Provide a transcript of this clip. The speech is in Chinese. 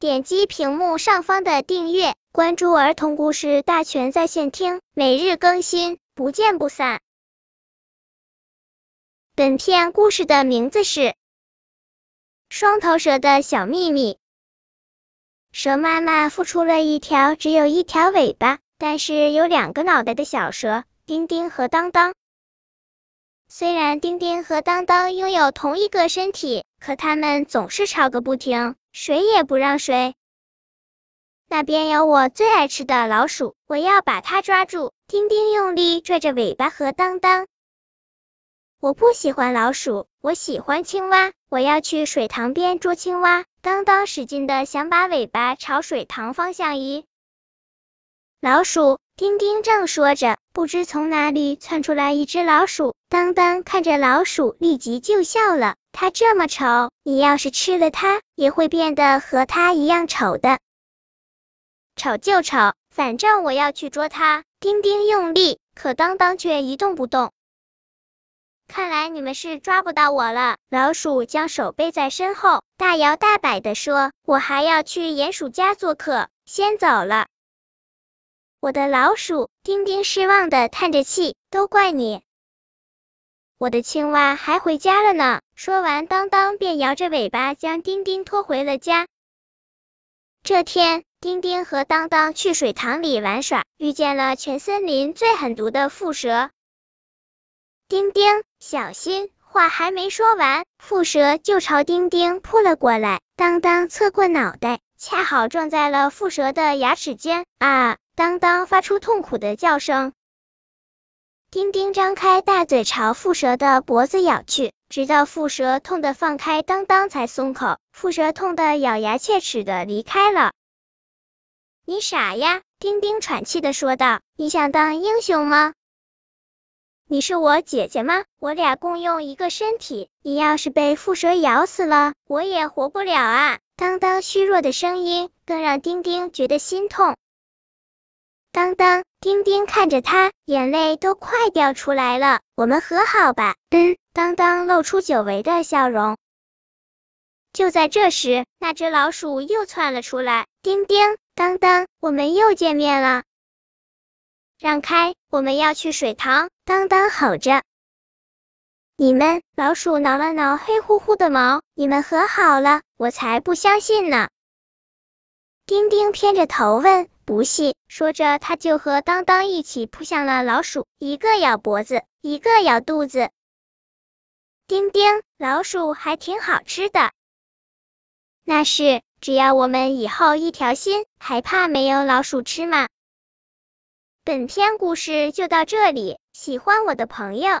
点击屏幕上方的订阅，关注儿童故事大全在线听，每日更新，不见不散。本片故事的名字是《双头蛇的小秘密》。蛇妈妈孵出了一条只有一条尾巴，但是有两个脑袋的小蛇，丁丁和当当。虽然丁丁和当当拥有同一个身体，可他们总是吵个不停，谁也不让谁。那边有我最爱吃的老鼠，我要把它抓住。丁丁用力拽着尾巴和当当。我不喜欢老鼠，我喜欢青蛙，我要去水塘边捉青蛙。当当使劲的想把尾巴朝水塘方向移。老鼠。丁丁正说着，不知从哪里窜出来一只老鼠。当当看着老鼠，立即就笑了。它这么丑，你要是吃了它，也会变得和它一样丑的。丑就丑，反正我要去捉它。丁丁用力，可当当却一动不动。看来你们是抓不到我了。老鼠将手背在身后，大摇大摆的说：“我还要去鼹鼠家做客，先走了。”我的老鼠，丁丁失望的叹着气，都怪你。我的青蛙还回家了呢。说完，当当便摇着尾巴将丁丁拖回了家。这天，丁丁和当当去水塘里玩耍，遇见了全森林最狠毒的蝮蛇。丁丁，小心！话还没说完，蝮蛇就朝丁丁扑了过来。当当侧过脑袋，恰好撞在了蝮蛇的牙齿间。啊！当当发出痛苦的叫声，丁丁张开大嘴朝蝮蛇的脖子咬去，直到蝮蛇痛得放开当当才松口。蝮蛇痛得咬牙切齿的离开了。你傻呀！丁丁喘气的说道。你想当英雄吗？你是我姐姐吗？我俩共用一个身体，你要是被蝮蛇咬死了，我也活不了啊！当当虚弱的声音更让丁丁觉得心痛。当当，丁丁看着他，眼泪都快掉出来了。我们和好吧。嗯，当当露出久违的笑容。就在这时，那只老鼠又窜了出来。丁丁，当当，我们又见面了。让开，我们要去水塘。当当吼着。你们，老鼠挠了挠黑乎乎的毛。你们和好了？我才不相信呢。丁丁偏着头问。不信，说着，他就和当当一起扑向了老鼠，一个咬脖子，一个咬肚子。丁丁，老鼠还挺好吃的。那是，只要我们以后一条心，还怕没有老鼠吃吗？本篇故事就到这里，喜欢我的朋友